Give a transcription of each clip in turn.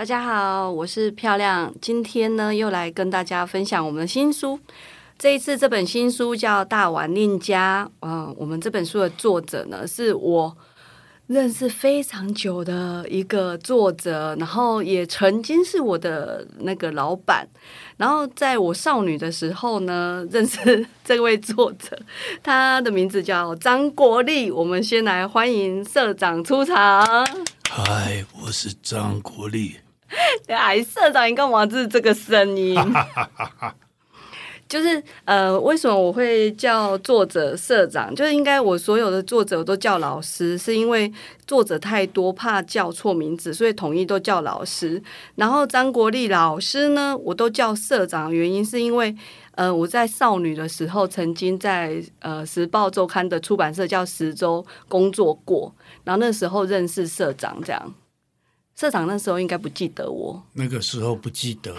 大家好，我是漂亮，今天呢又来跟大家分享我们的新书。这一次这本新书叫《大碗令家》，嗯，我们这本书的作者呢是我认识非常久的一个作者，然后也曾经是我的那个老板。然后在我少女的时候呢，认识这位作者，他的名字叫张国立。我们先来欢迎社长出场。嗨，我是张国立。哎，社长，你干嘛是这个声音？就是呃，为什么我会叫作者社长？就是应该我所有的作者都叫老师，是因为作者太多，怕叫错名字，所以统一都叫老师。然后张国立老师呢，我都叫社长，原因是因为呃，我在少女的时候曾经在呃《时报周刊》的出版社叫时周工作过，然后那时候认识社长这样。社长那时候应该不记得我，那个时候不记得。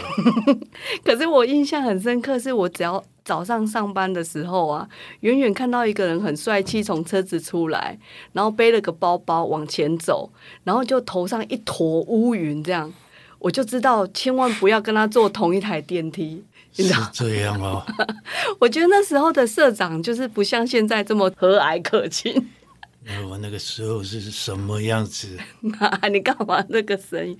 可是我印象很深刻，是我只要早上上班的时候啊，远远看到一个人很帅气从车子出来，然后背了个包包往前走，然后就头上一坨乌云，这样我就知道千万不要跟他坐同一台电梯。是这样哦。我觉得那时候的社长就是不像现在这么和蔼可亲。那我那个时候是什么样子？你干嘛那个声音？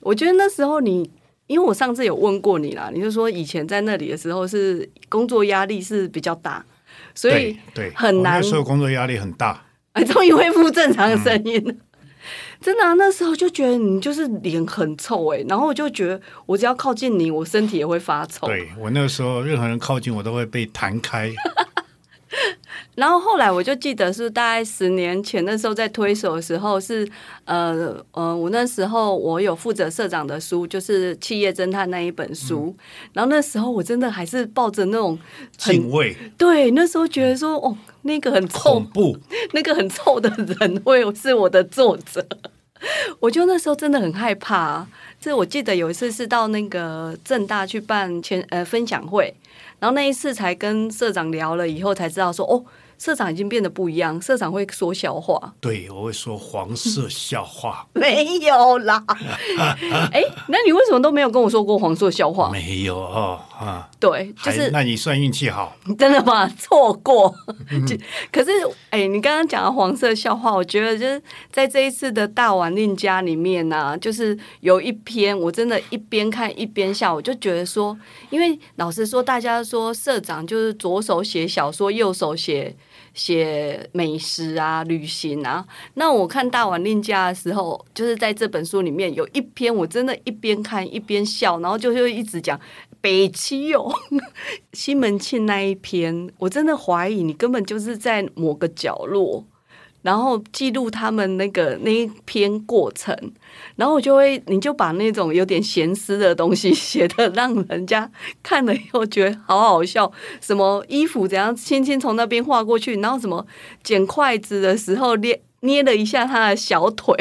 我觉得那时候你，因为我上次有问过你啦，你就说以前在那里的时候是工作压力是比较大，所以对很难。那时候工作压力很大，哎，终于恢复正常的声音了。真的，那时候就觉得你就是脸很臭哎，然后我就觉得我只要靠近你，我身体也会发臭。对我那个时候，任何人靠近我都会被弹开。然后后来我就记得是大概十年前那时候在推手的时候是呃呃我那时候我有负责社长的书就是企业侦探那一本书，然后那时候我真的还是抱着那种敬畏，对那时候觉得说哦那个很臭恐怖 那个很臭的人会是我的作者，我就那时候真的很害怕。这我记得有一次是到那个正大去办签呃分享会，然后那一次才跟社长聊了以后才知道说哦。社长已经变得不一样，社长会说笑话。对，我会说黄色笑话。没有啦，哎，那你为什么都没有跟我说过黄色笑话？没有哦，啊，对，就是那你算运气好。真的吗？错过。可是，哎，你刚刚讲的黄色笑话，我觉得就是在这一次的大玩令家里面呢，就是有一篇，我真的一边看一边笑，我就觉得说，因为老实说，大家说社长就是左手写小说，右手写。写美食啊，旅行啊。那我看《大碗令家》的时候，就是在这本书里面有一篇，我真的一边看一边笑，然后就就一直讲北七哟，西门庆那一篇，我真的怀疑你根本就是在某个角落。然后记录他们那个那一篇过程，然后我就会，你就把那种有点闲思的东西写的，让人家看了以后觉得好好笑。什么衣服怎样轻轻从那边划过去，然后什么捡筷子的时候捏捏了一下他的小腿，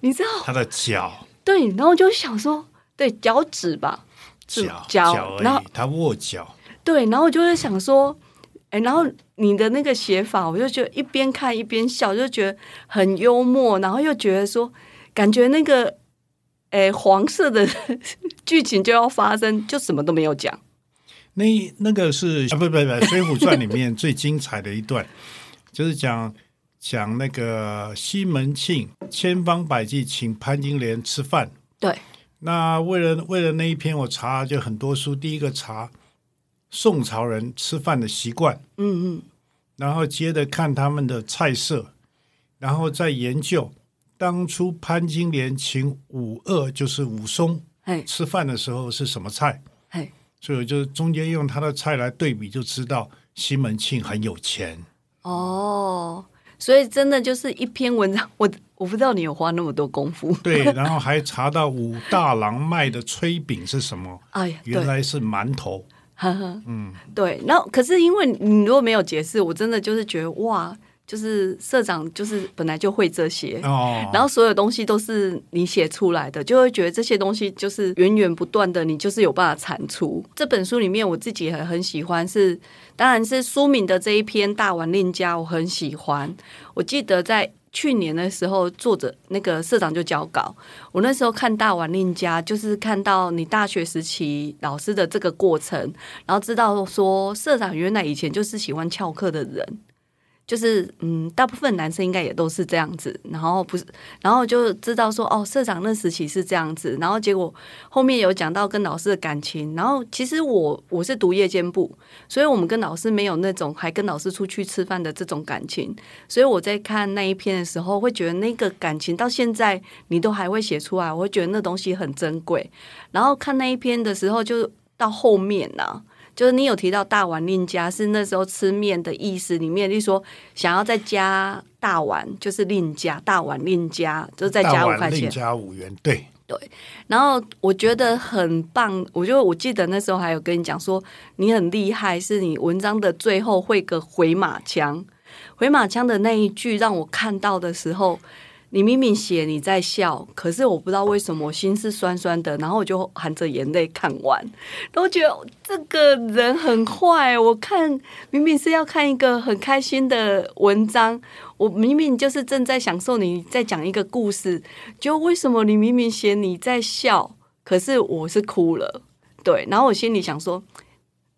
你知道他的脚？对，然后就想说，对脚趾吧，脚脚，然后他握脚，对，然后我就会想说。哎，然后你的那个写法，我就觉得一边看一边笑，就觉得很幽默，然后又觉得说，感觉那个，哎，黄色的 剧情就要发生，就什么都没有讲。那那个是啊，不不不，《水浒传》里面最精彩的一段，就是讲讲那个西门庆千方百计请潘金莲吃饭。对。那为了为了那一篇，我查就很多书，第一个查。宋朝人吃饭的习惯，嗯嗯，然后接着看他们的菜色，然后再研究当初潘金莲请武二，就是武松，吃饭的时候是什么菜，所以我就中间用他的菜来对比，就知道西门庆很有钱。哦，所以真的就是一篇文章，我。我不知道你有花那么多功夫。对，然后还查到武大郎卖的炊饼是什么，哎呀，原来是馒头。呵呵，嗯，对。然后可是因为你如果没有解释，我真的就是觉得哇，就是社长就是本来就会这些，哦，然后所有东西都是你写出来的，就会觉得这些东西就是源源不断的，你就是有办法产出。这本书里面我自己也很喜欢是，当然是书敏的这一篇《大碗令家》，我很喜欢。我记得在去年的时候，作者那个社长就交稿，我那时候看《大碗令家》，就是看到你大学时期老师的这个过程，然后知道说社长原来以前就是喜欢翘课的人。就是嗯，大部分男生应该也都是这样子，然后不是，然后就知道说哦，社长那时期是这样子，然后结果后面有讲到跟老师的感情，然后其实我我是读夜间部，所以我们跟老师没有那种还跟老师出去吃饭的这种感情，所以我在看那一篇的时候，会觉得那个感情到现在你都还会写出来，我会觉得那东西很珍贵。然后看那一篇的时候，就到后面呢、就是你有提到大碗另加是那时候吃面的意思，里面就说想要再加大碗，就是另加大碗另加，就是再加五块钱。加五元，对对，然后我觉得很棒，我就我记得那时候还有跟你讲说你很厉害，是你文章的最后会个回马枪，回马枪的那一句让我看到的时候。你明明写你在笑，可是我不知道为什么我心是酸酸的，然后我就含着眼泪看完，然后觉得这个人很坏。我看明明是要看一个很开心的文章，我明明就是正在享受你在讲一个故事，就为什么你明明写你在笑，可是我是哭了，对，然后我心里想说，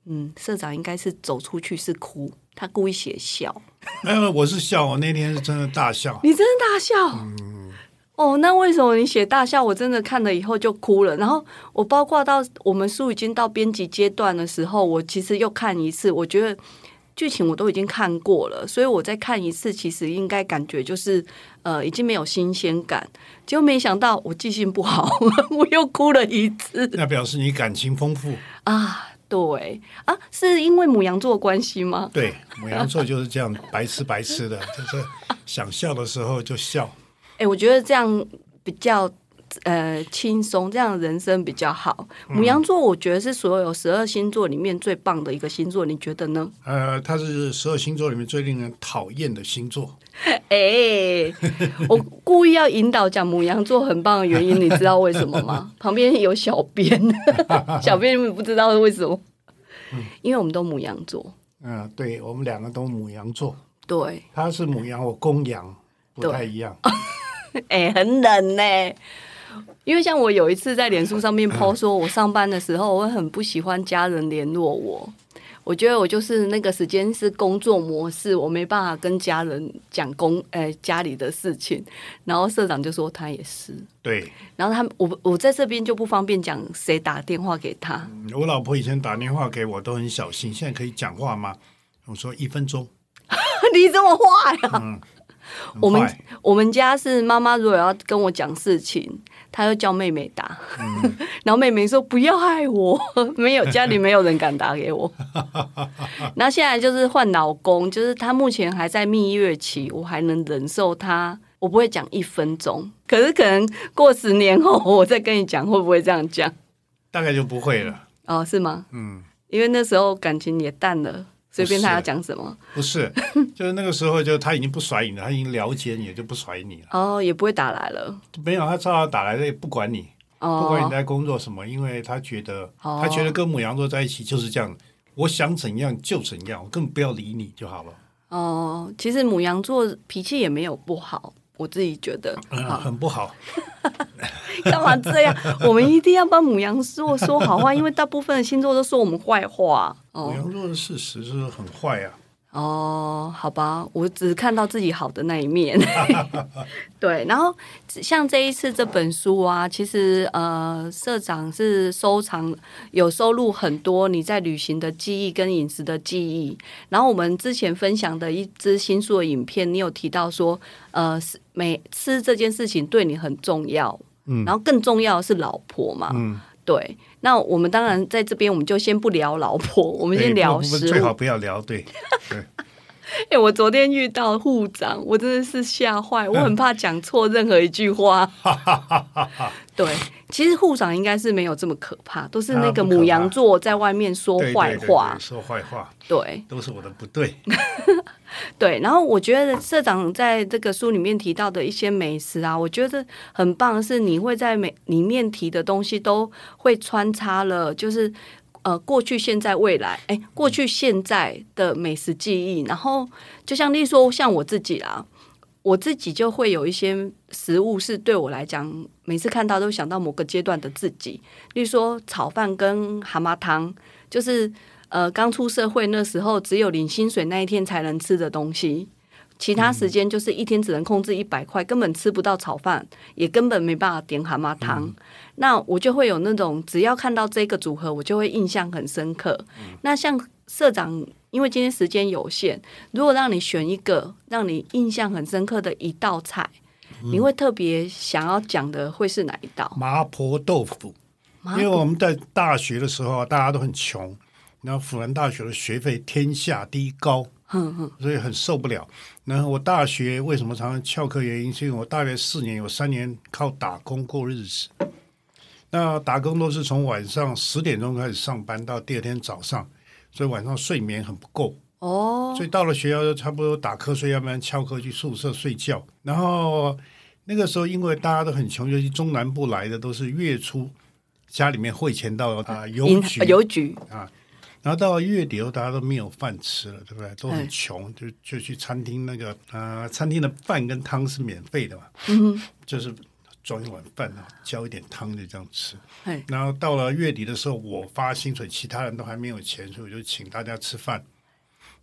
嗯，社长应该是走出去是哭，他故意写笑，哎，我是笑，我那天是真的大笑。你真的大笑。哦，那为什么你写大笑？我真的看了以后就哭了。然后我包括到我们书已经到编辑阶段的时候，我其实又看一次，我觉得剧情我都已经看过了，所以我再看一次，其实应该感觉就是呃已经没有新鲜感。结果没想到我记性不好，我又哭了一次那表示你感情丰富。啊！对啊，是因为母羊座关系吗？对，母羊座就是这样白痴白痴的，就是想笑的时候就笑。哎、我觉得这样比较呃轻松，这样人生比较好。母羊座，我觉得是所有十二星座里面最棒的一个星座，你觉得呢？呃，它是十二星座里面最令人讨厌的星座。哎、我故意要引导讲母羊座很棒的原因，你知道为什么吗？旁边有小编，小编你不知道为什么？因为我们都母羊座，嗯、对我们两个都母羊座，对，他是母羊，我公羊，不太一样。哎、很冷呢、因为像我有一次在脸书上面 po 说，我上班的时候，我很不喜欢家人联络我。我觉得我就是那个时间是工作模式，我没办法跟家人讲工呃家里的事情。然后社长就说他也是，对然后他我我在这边就不方便讲谁打电话给他。我老婆以前打电话给我都很小心，现在可以讲话吗？我说一分钟。你这么坏呀、很我们我们家是妈妈如果要跟我讲事情，她就叫妹妹打，然后妹妹说不要害我，没有家里没有人敢打给我。然后现在就是换老公，就是他目前还在蜜月期，我还能忍受他，我不会讲一分钟，可是可能过十年后我再跟你讲，会不会这样讲？大概就不会了。哦，是吗？嗯，因为那时候感情也淡了，随便他要讲什么，不是，就是那个时候就他已经不甩你了，他已经了解你了，就不甩你了。哦，也不会打来了。没有，他照样打来了，也不管你，哦，不管你在工作什么，因为他觉得，哦他觉得跟母羊座在一起就是这样，我想怎样就怎样，我根本不要理你就好了。哦，其实母羊座脾气也没有不好，我自己觉得。嗯，很不好。干嘛这样？我们一定要帮母羊座说好话，因为大部分的星座都说我们坏话。母哦羊座的事实是很坏啊。哦，好吧，我只看到自己好的那一面。对，然后像这一次这本书啊，其实呃，社长是收藏有收录很多你在旅行的记忆跟饮食的记忆。然后我们之前分享的一支新书的影片，你有提到说，呃，每吃这件事情对你很重要，嗯然后更重要的是老婆嘛，嗯，对。那我们当然在这边，我们就先不聊老婆，我 我们先聊食物最好。不要聊。对 对，哎、我昨天遇到护长，我真的是吓坏，我很怕讲错任何一句话。对，其实护长应该是没有这么可怕，都是那个母羊座在外面说对对对坏话对。说坏话对都是我的不对。对，然后我觉得社长在这个书里面提到的一些美食啊，我觉得很棒，是你会在每里面提的东西都会穿插了，就是。呃，过去、现在、未来，哎，过去、现在的美食记忆，然后就像例如说，像我自己啦，我自己就会有一些食物是对我来讲，每次看到都想到某个阶段的自己。例如说炒饭跟蛤蟆汤，就是呃刚出社会那时候，只有领薪水那一天才能吃的东西。其他时间就是一天只能控制一百块，根本吃不到炒饭，也根本没办法点蛤蟆汤。那我就会有那种，只要看到这个组合，我就会印象很深刻。那像社长，因为今天时间有限，如果让你选一个让你印象很深刻的一道菜，你会特别想要讲的会是哪一道？麻婆豆腐，因为我们在大学的时候啊，大家都很穷，然后辅仁大学的学费天下第一高，嗯嗯所以很受不了。然后我大学为什么常常翘课？原因是因为我大学四年有三年靠打工过日子。那打工都是从晚上十点钟开始上班到第二天早上，所以晚上睡眠很不够。哦，所以到了学校就差不多打瞌睡，要不然翘课去宿舍睡觉。然后那个时候，因为大家都很穷，尤其中南部来的都是月初家里面汇钱到啊邮银局，邮局，然后到了月底后，大家都没有饭吃了，对不对？都哎很穷，就就去餐厅那个啊，餐厅的饭跟汤是免费的嘛，嗯就是装一碗饭啊，浇一点汤就这样吃。哎，然后到了月底的时候，我发薪水，其他人都还没有钱，所以我就请大家吃饭。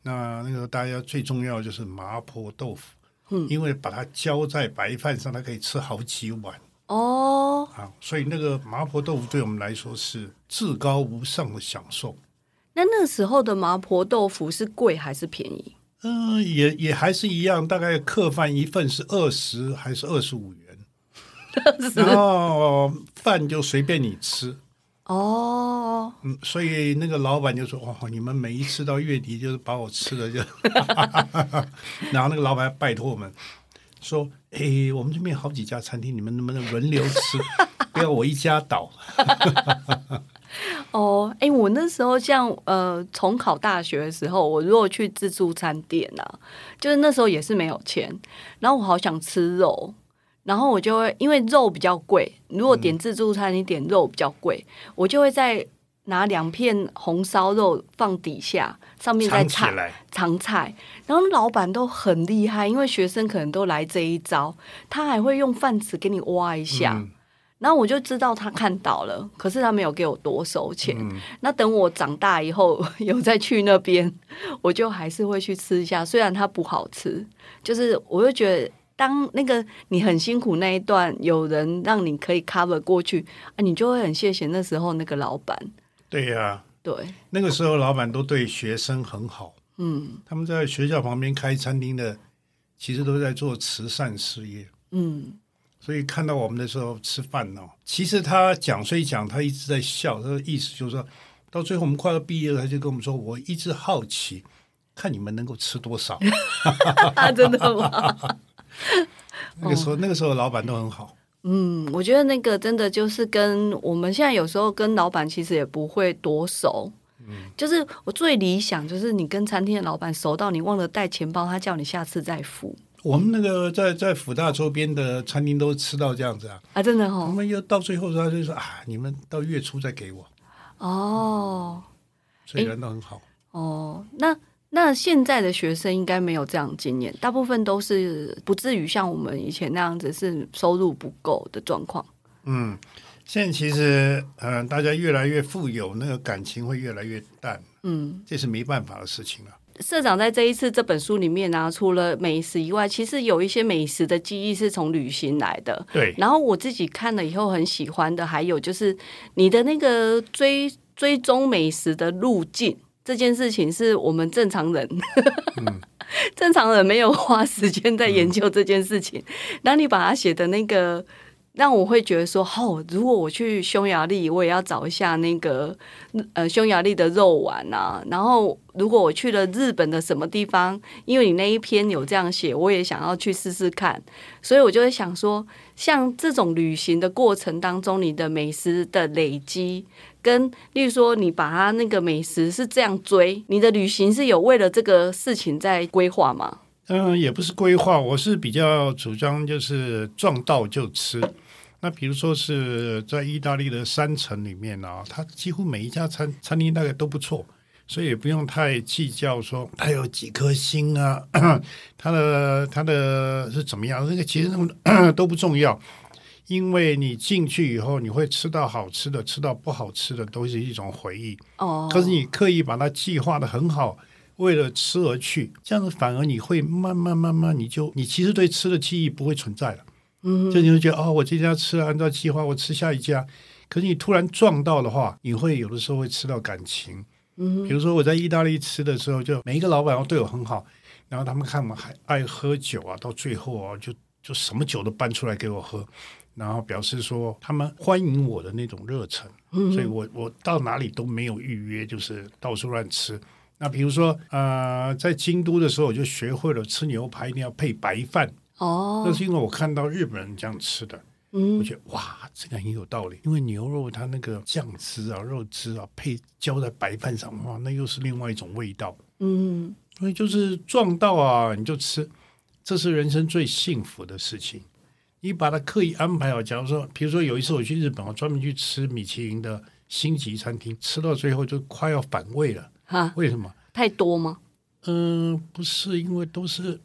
那那个大家最重要的就是麻婆豆腐，嗯，因为把它浇在白饭上，它可以吃好几碗哦，啊，所以那个麻婆豆腐对我们来说是至高无上的享受。那那时候的麻婆豆腐是贵还是便宜？嗯、也也还是一样，大概客饭一份是二十还是二十五元，然后饭就随便你吃。哦，嗯，所以那个老板就说：“哦，你们每一次到月底就是把我吃的就，然后那个老板拜托我们说：，哎，我们这边好几家餐厅，你们能不能轮流吃，不要我一家倒。哦，哎，我那时候像呃，重考大学的时候，我如果去自助餐店啊，就是那时候也是没有钱，然后我好想吃肉，然后我就会因为肉比较贵，如果点自助餐你点肉比较贵，我就会再拿两片红烧肉放底下，上面再菜来，常菜，然后老板都很厉害，因为学生可能都来这一招，他还会用饭匙给你挖一下。嗯然后我就知道他看到了，可是他没有给我多收钱。嗯那等我长大以后有再去那边，我就还是会去吃一下，虽然它不好吃，就是我就觉得。当那个你很辛苦那一段，有人让你可以 cover 过去啊，你就会很谢谢那时候那个老板。对呀、对，那个时候老板都对学生很好，嗯他们在学校旁边开餐厅的，其实都在做慈善事业。嗯，所以看到我们的时候吃饭哦，其实他讲虽讲，他一直在笑，他的意思就是说，到最后我们快要毕业了，他就跟我们说，我一直好奇，看你们能够吃多少。真的吗？那个时候，那个时候老板都很好，嗯，我觉得那个真的就是跟我们现在有时候跟老板其实也不会多熟。嗯就是我最理想就是你跟餐厅的老板熟到你忘了带钱包，他叫你下次再付我们那个在在福大周边的餐厅都吃到这样子啊。啊！真的我哦，们又到最后他就说啊，你们到月初再给我，哦所以人都很好。哦，那那现在的学生应该没有这样经验，大部分都是不至于像我们以前那样子是收入不够的状况。嗯，现在其实呃，大家越来越富有，那个感情会越来越淡，嗯，这是没办法的事情了。社长在这一次这本书里面呢、除了美食以外，其实有一些美食的记忆是从旅行来的。对，然后我自己看了以后很喜欢的，还有就是你的那个追追踪美食的路径这件事情，是我们正常人，正常人没有花时间在研究这件事情。然后你把它写的那个让我会觉得说，哦，如果我去匈牙利，我也要找一下那个呃匈牙利的肉丸啊。然后，如果我去了日本的什么地方，因为你那一篇有这样写，我也想要去试试看。所以我就会想说，像这种旅行的过程当中，你的美食的累积，跟例如说你把它那个美食是这样追，你的旅行是有为了这个事情在规划吗？嗯，也不是规划，我是比较主张就是撞到就吃。那比如说是在意大利的山城里面啊，它几乎每一家餐餐厅大概都不错，所以也不用太计较说 它有几颗星啊，它的它的是怎么样，那个其实都不重要，因为你进去以后，你会吃到好吃的，吃到不好吃的，都是一种回忆。哦，可是你刻意把它计划的很好，为了吃而去，这样子反而你会慢慢慢慢，你就你其实对吃的记忆不会存在了。嗯，就你会觉得哦，我这家吃按照计划，我吃下一家。可是你突然撞到的话，你会有的时候会吃到感情。嗯，比如说我在意大利吃的时候，就每一个老板都对我很好，然后他们看我还爱喝酒啊，到最后啊，就就什么酒都搬出来给我喝，然后表示说他们欢迎我的那种热忱。嗯，所以我我到哪里都没有预约，就是到处乱吃。那比如说呃，在京都的时候，我就学会了吃牛排一定要配白饭。哦，那是因为我看到日本人这样吃的，嗯，我觉得哇，这个很有道理。因为牛肉它那个酱汁啊、肉汁啊，配浇在白饭上，哇，那又是另外一种味道。嗯，所以就是撞到啊，你就吃，这是人生最幸福的事情。你把它刻意安排好，假如说，比如说有一次我去日本，我专门去吃米其林的星级餐厅，吃到最后就快要反胃了。哈，为什么？太多吗？嗯、不是，因为都是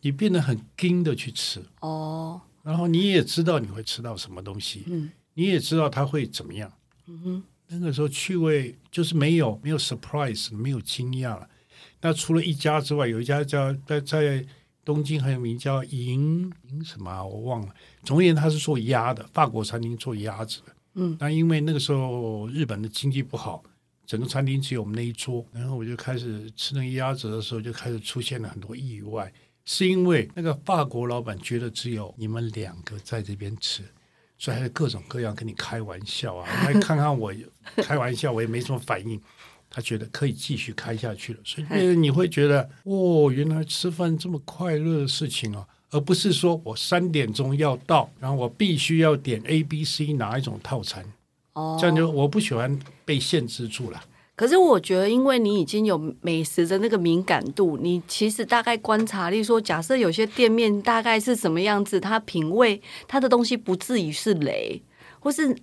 你变得很精的去吃。哦，然后你也知道你会吃到什么东西，嗯，你也知道它会怎么样。嗯哼，那个时候趣味就是没有没有 surprise，没有惊讶了。那除了一家之外，有一家叫在在东京很有名叫银银什么、啊、我忘了。总而言之，他是做鸭的，法国餐厅做鸭子的。嗯，那因为那个时候日本的经济不好，整个餐厅只有我们那一桌，然后我就开始吃那个鸭子的时候，就开始出现了很多意外。是因为那个法国老板觉得只有你们两个在这边吃，所以还是各种各样跟你开玩笑啊。来看看我开玩笑，我也没什么反应，他觉得可以继续开下去了。所以你会觉得，哦，原来吃饭这么快乐的事情啊，而不是说我三点钟要到，然后我必须要点 A、B、C 哪一种套餐，哦，这样就我不喜欢被限制住了。可是我觉得，因为你已经有美食的那个敏感度，你其实大概观察例如说，假设有些店面大概是什么样子，它品味它的东西不至于是雷，或是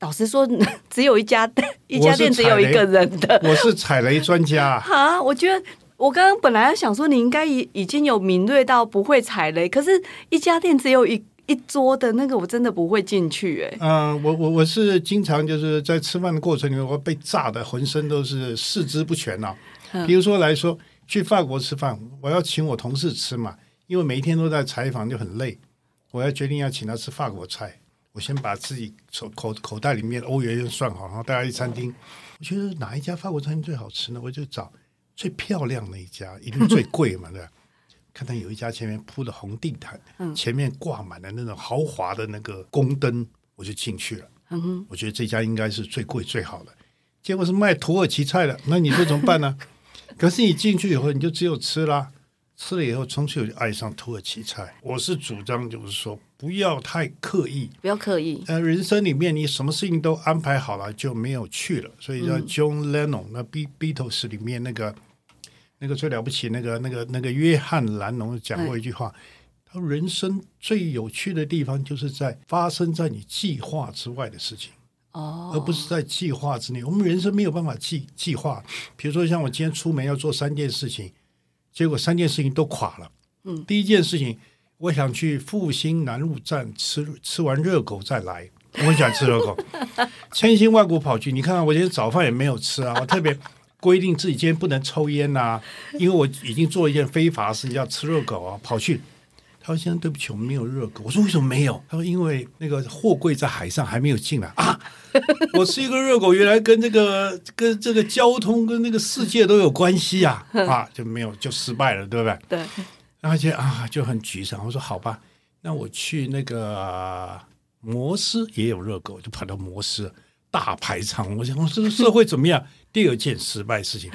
老实说，只有一家 一家店只有一个人的。我是踩雷专家、啊。啊，我觉得我刚刚本来想说，你应该已已经有敏锐到不会踩雷，可是一家店只有一一桌的那个，我真的不会进去哎、嗯、我我我是经常就是在吃饭的过程里面，我被炸的浑身都是四肢不全啊、比如说来说，去法国吃饭，我要请我同事吃嘛，因为每一天都在采访就很累，我要决定要请他吃法国菜，我先把自己手口口袋里面的欧元算好，然后带他去餐厅。我觉得哪一家法国餐厅最好吃呢？我就找最漂亮的一家，一定最贵嘛，对吧？看到有一家前面铺的红地毯，前面挂满了那种豪华的那个宫灯，我就进去了。嗯哼，我觉得这家应该是最贵最好的，结果是卖土耳其菜的，那你说怎么办呢？可是你进去以后，你就只有吃啦，吃了以后，从此我就爱上土耳其菜。我是主张就是说，不要太刻意。不要刻意。呃，人生里面你什么事情都安排好了，就没有去了。所以叫 John Lennon，、那 B Beatles 里面那个那个最了不起那个那个那个约翰兰农讲过一句话，他说人生最有趣的地方就是在发生在你计划之外的事情。哦，而不是在计划之内。我们人生没有办法计计划，比如说像我今天出门要做三件事情，结果三件事情都垮了。嗯，第一件事情，我想去复兴南路站吃吃完热狗再来，我很喜欢吃热狗，千辛万苦跑去。你看看我今天早饭也没有吃啊，我特别。规定自己今天不能抽烟呐、因为我已经做一件非法事，要吃热狗啊，跑去。他说：“先生，对不起，我们没有热狗。”我说：“为什么没有？”他说：“因为那个货柜在海上还没有进来啊。”我吃一个热狗，原来跟这个跟这个交通跟那个世界都有关系啊 啊，就没有就失败了，对不对？对，然后就啊就很沮丧。我说：“好吧，那我去那个摩斯也有热狗，就跑到摩斯大排场。我想，我这个社会怎么样？第二件失败事情，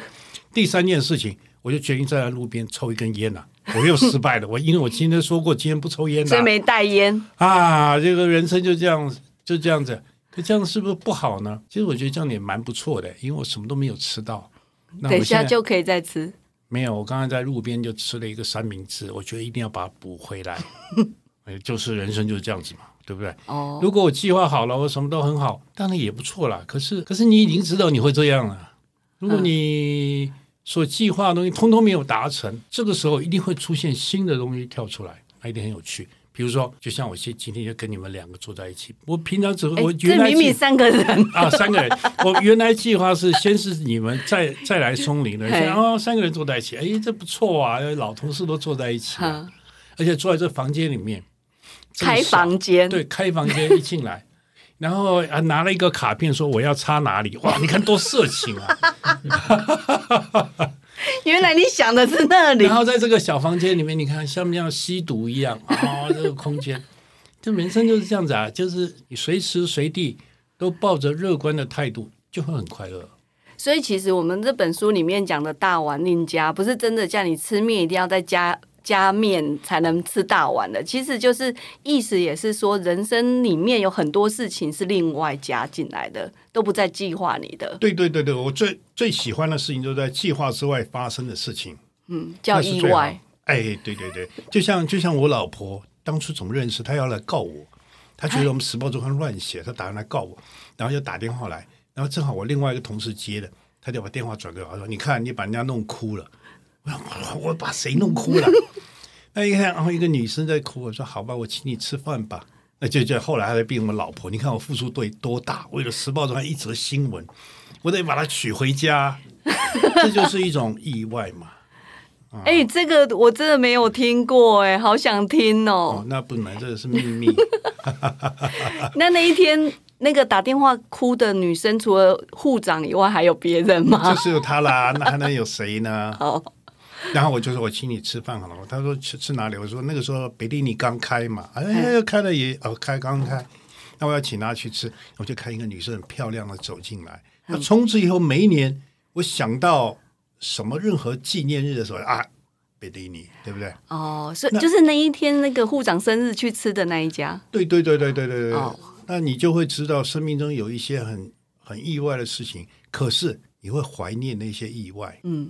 第三件事情，我就决定站在路边抽一根烟呐、我又失败了，我因为我今天说过，今天不抽烟的、所以没带烟。啊，这个人生就这样，就这样子。可这样是不是不好呢？其实我觉得这样也蛮不错的，因为我什么都没有吃到。那等一下就可以再吃。没有，我刚刚在路边就吃了一个三明治，我觉得一定要把它补回来。哎，就是人生就是这样子嘛，对不对？哦，如果我计划好了，我什么都很好，当然也不错啦。可是，可是你已经知道你会这样了。如果你所计划的东西通通没有达成，这个时候一定会出现新的东西跳出来，那一定很有趣。比如说，就像我今今天就跟你们两个坐在一起，我平常只会哎我原来明明三个人，啊三个人，我原来计划是先是你们再 再来松林的，然后三个人坐在一起，哎，这不错啊，老同事都坐在一起啊、而且坐在这房间里面，开房间，对，开房间一进来，然后啊拿了一个卡片说我要插哪里，哇，你看多色情啊！原来你想的是那里然。后在这个小房间里面，你看像不像吸毒一样啊、这个空间，这人生就是这样子啊，就是你随时随地都抱着乐观的态度，就会很快乐。所以其实我们这本书里面讲的大玩令家，不是真的叫你吃面一定要再加加面才能吃大碗的，其实就是意思也是说，人生里面有很多事情是另外加进来的，都不在计划里的，对对对对，我最最喜欢的事情就是在计划之外发生的事情，嗯，叫意外。。哎，对对对，就像就像我老婆当初怎么认识，她要来告我，她觉得我们《时报周刊》乱写，她打算来告我，然后就打电话来，然后正好我另外一个同事接的，他就把电话转给我，他说：“你看，你把人家弄哭了。”我说：“我我把谁弄哭了？” 那一看，然后一个女生在哭，我说：“好吧，我请你吃饭吧。”那就就后来她就变我老婆，你看我付出对多大，为了《时报周刊》一则新闻，我得把她娶回家，这就是一种意外嘛。哎、这个我真的没有听过，哎，好想听哦哦。，那不能，这个是秘密。那那一天那个打电话哭的女生，除了护长以外，还有别人吗就？是有他啦，那还能有谁呢？哦，然后我就说我请你吃饭好了。他说吃吃哪里？我说那个时候北利尼刚开嘛，哎，嗯开了也哦开刚开，那我要请他去吃。我就看一个女生很漂亮的走进来，嗯那从此以后每一年我想到什么任何纪念日的时候啊，北蒂尼对不对？哦，所以就是那一天那个护长生日去吃的那一家。对对对对对对对。哦那你就会知道生命中有一些很很意外的事情，可是你会怀念那些意外，嗯，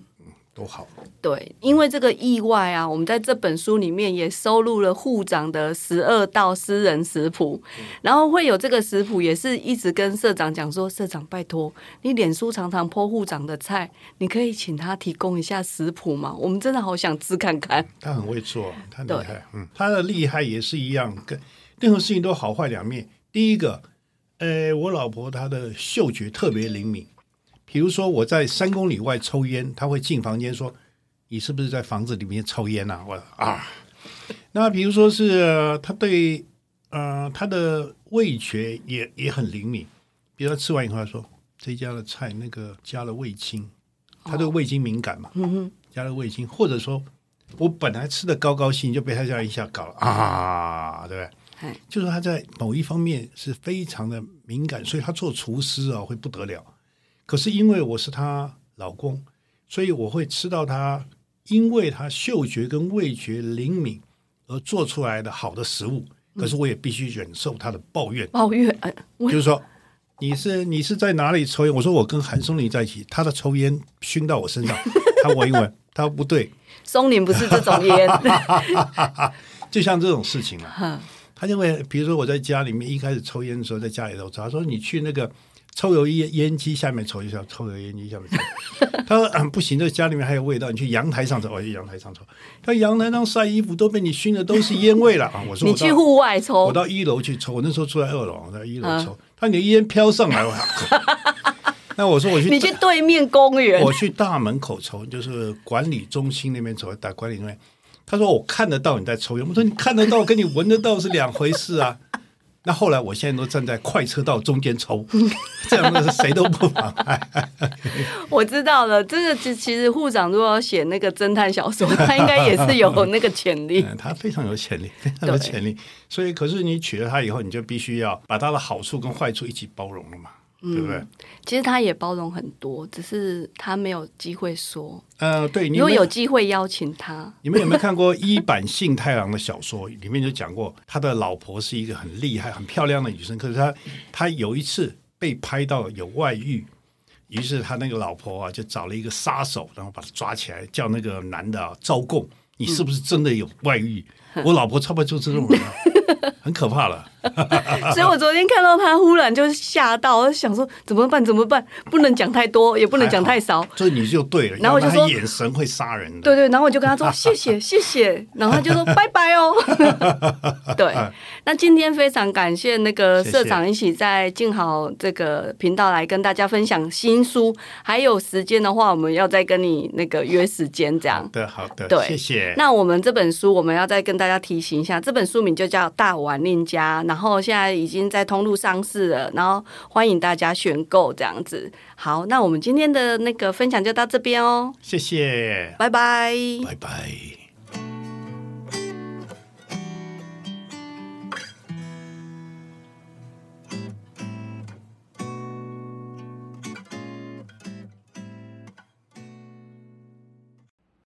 多好。对，因为这个意外啊，我们在这本书里面也收录了护长的十二道私人食谱，然后会有这个食谱，也是一直跟社长讲说，社长拜托，你脸书常常 po 护长的菜，你可以请他提供一下食谱吗？我们真的好想吃看看。他很会做，他很厉害。嗯，他的厉害也是一样，跟任何事情都好坏两面。第一个，呃，我老婆她的嗅觉特别灵敏，比如说我在三公里外抽烟，他会进房间说：“你是不是在房子里面抽烟啊？”我啊，那比如说是呃她对呃他的味觉也也很灵敏，比如他吃完以后他说：“这家的菜那个加了味精，他对味精敏感嘛。”嗯哼，加了味精，或者说我本来吃的高高兴，就被他这样一下搞了啊，对不对嗨？就是他在某一方面是非常的敏感，所以他做厨师啊会不得了。可是因为我是她老公，所以我会吃到她因为她嗅觉跟味觉灵敏而做出来的好的食物。可是我也必须忍受她的抱怨，抱怨，呃，就是说。你是你是在哪里抽烟？我说我跟韩松林在一起，他的抽烟熏到我身上，他闻一闻，他说不对，松林不是这种烟，就像这种事情啊，哼他就会，比如说我在家里面一开始抽烟的时候，在家里头抽，他说你去那个抽油烟烟机下面抽一下，抽油烟机下面抽。他说、嗯、不行，这家里面还有味道，你去阳台上抽，我去阳台上抽。他阳台上晒衣服都被你熏的都是烟味了 啊！我说我你去户外抽我，到一楼去抽，我那时候住在二楼，我在一楼嗯抽，他你的烟飘上来，我 那我说我去你去对面公园我，去大门口抽，就是管理中心那边抽，打管理中心。他说我看得到你在抽烟，我说你看得到跟你闻得到是两回事啊。那后来我现在都站在快车道中间抽，这样子谁都不妨碍。我知道了，这个其其实护长如果要写那个侦探小说，他应该也是有 那个潜力。嗯他非常有潜力，非常有潜力。所以，可是你娶了她以后，你就必须要把她的好处跟坏处一起包容了嘛，对不对？其实他也包容很多，只是他没有机会说。呃，对，你如果有机会邀请他，你们有没有看过一版幸太郎的小说？里面就讲过，他的老婆是一个很厉害、很漂亮的女生，可是他他有一次被拍到有外遇，于是他那个老婆啊就找了一个杀手，然后把他抓起来，叫那个男的啊招供，你是不是真的有外遇？我老婆差不多就是这种人、啊，很可怕了。所以我昨天看到他，忽然就吓到，我就想说怎么办？怎么办？不能讲太多，也不能讲太少。所以你就对了，然后我就说眼神会杀人的。对对，然后我就跟他说谢谢谢谢，然后他就说拜拜哦。对，那今天非常感谢那个社长一起在静好这个频道来跟大家分享新书，还有时间的话，我们要再跟你那个约时间这样好。的，好的，对谢谢。那我们这本书，我们要再跟大家提醒一下，这本书名就叫《大碗令家》，然后现在已经在通路上市了，然后欢迎大家选购这样子。好，那我们今天的那个分享就到这边哦，谢谢，拜拜。拜拜。